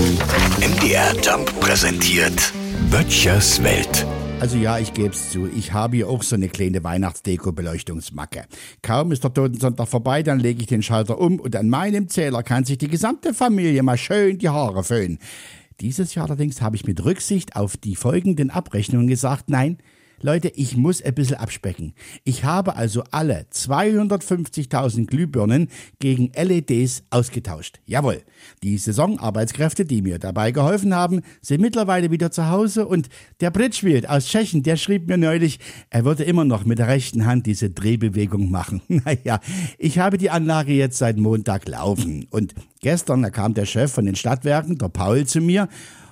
MDR Jump präsentiert Böttchers Welt. Also ja, ich geb's zu. Ich habe hier auch so eine kleine Weihnachtsdeko-Beleuchtungsmacke. Kaum ist der Totensonntag vorbei, dann lege ich den Schalter um und an meinem Zähler kann sich die gesamte Familie mal schön die Haare föhnen. Dieses Jahr allerdings habe ich mit Rücksicht auf die folgenden Abrechnungen gesagt, nein, Leute, ich muss ein bisschen abspecken. Ich habe also alle 250.000 Glühbirnen gegen LEDs ausgetauscht. Jawohl. Die Saisonarbeitskräfte, die mir dabei geholfen haben, sind mittlerweile wieder zu Hause und der Britschwild aus Tschechien, der schrieb mir neulich, er würde immer noch mit der rechten Hand diese Drehbewegung machen. Naja, ich habe die Anlage jetzt seit Montag laufen und gestern da kam der Chef von den Stadtwerken, der Paul, zu mir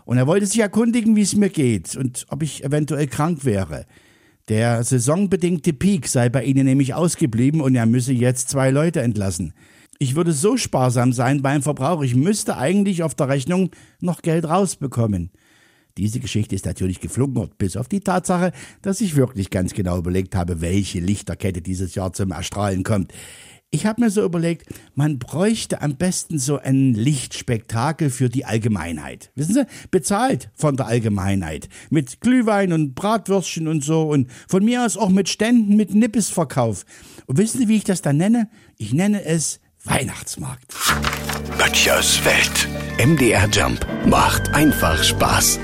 und er wollte sich erkundigen, wie es mir geht und ob ich eventuell krank wäre. Der saisonbedingte Peak sei bei Ihnen nämlich ausgeblieben und er müsse jetzt zwei Leute entlassen. Ich würde so sparsam sein beim Verbrauch, ich müsste eigentlich auf der Rechnung noch Geld rausbekommen. Diese Geschichte ist natürlich geflunkert, bis auf die Tatsache, dass ich wirklich ganz genau überlegt habe, welche Lichterkette dieses Jahr zum Erstrahlen kommt. Ich habe mir so überlegt, man bräuchte am besten so ein Lichtspektakel für die Allgemeinheit. Wissen Sie, bezahlt von der Allgemeinheit. Mit Glühwein und Bratwürstchen und so und von mir aus auch mit Ständen mit Nippesverkauf. Und wissen Sie, wie ich das dann nenne? Ich nenne es Weihnachtsmarkt. Böttchers Welt. MDR Jump macht einfach Spaß.